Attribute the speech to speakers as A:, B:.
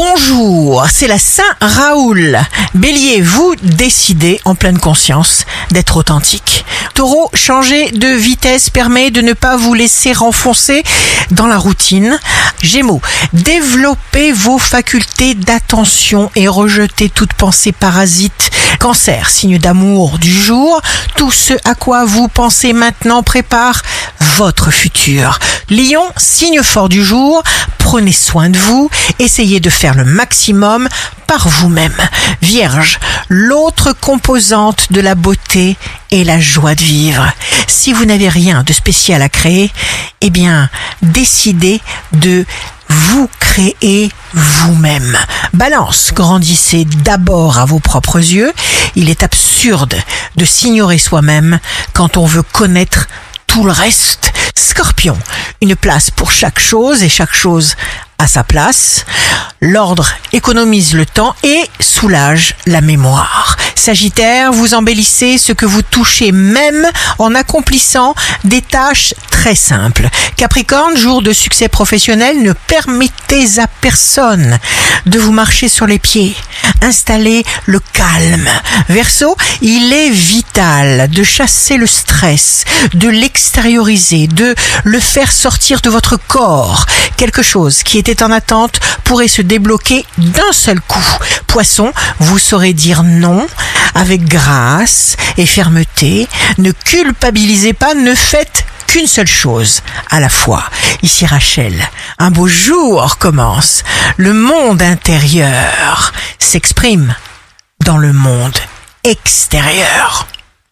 A: Bonjour, c'est la Saint-Raoul. Bélier, vous décidez en pleine conscience d'être authentique. Taureau, changer de vitesse permet de ne pas vous laisser renfoncer dans la routine. Gémeaux, développez vos facultés d'attention et rejetez toute pensée parasite. Cancer, signe d'amour du jour, tout ce à quoi vous pensez maintenant prépare votre futur. Lion, signe fort du jour, prenez soin de vous, essayez de faire le maximum par vous-même. Vierge, l'autre composante de la beauté est la joie de vivre. Si vous n'avez rien de spécial à créer, eh bien, décidez de vous créer vous-même. Balance, grandissez d'abord à vos propres yeux. Il est absurde de s'ignorer soi-même quand on veut connaître tout le reste. Scorpion, une place pour chaque chose et chaque chose à sa place. L'ordre économise le temps et soulage la mémoire. Sagittaire, vous embellissez ce que vous touchez même en accomplissant des tâches très simples. Capricorne, jour de succès professionnel, ne permettez à personne de vous marcher sur les pieds. Installez le calme. Verseau, il est vital de chasser le stress, de l'extérioriser, de le faire sortir de votre corps. Quelque chose qui était en attente pourrait se débloquer d'un seul coup. Poisson, vous saurez dire non avec grâce et fermeté. Ne culpabilisez pas, ne faites qu'une seule chose à la fois. Ici Rachel, un beau jour commence. Le monde intérieur s'exprime dans le monde extérieur.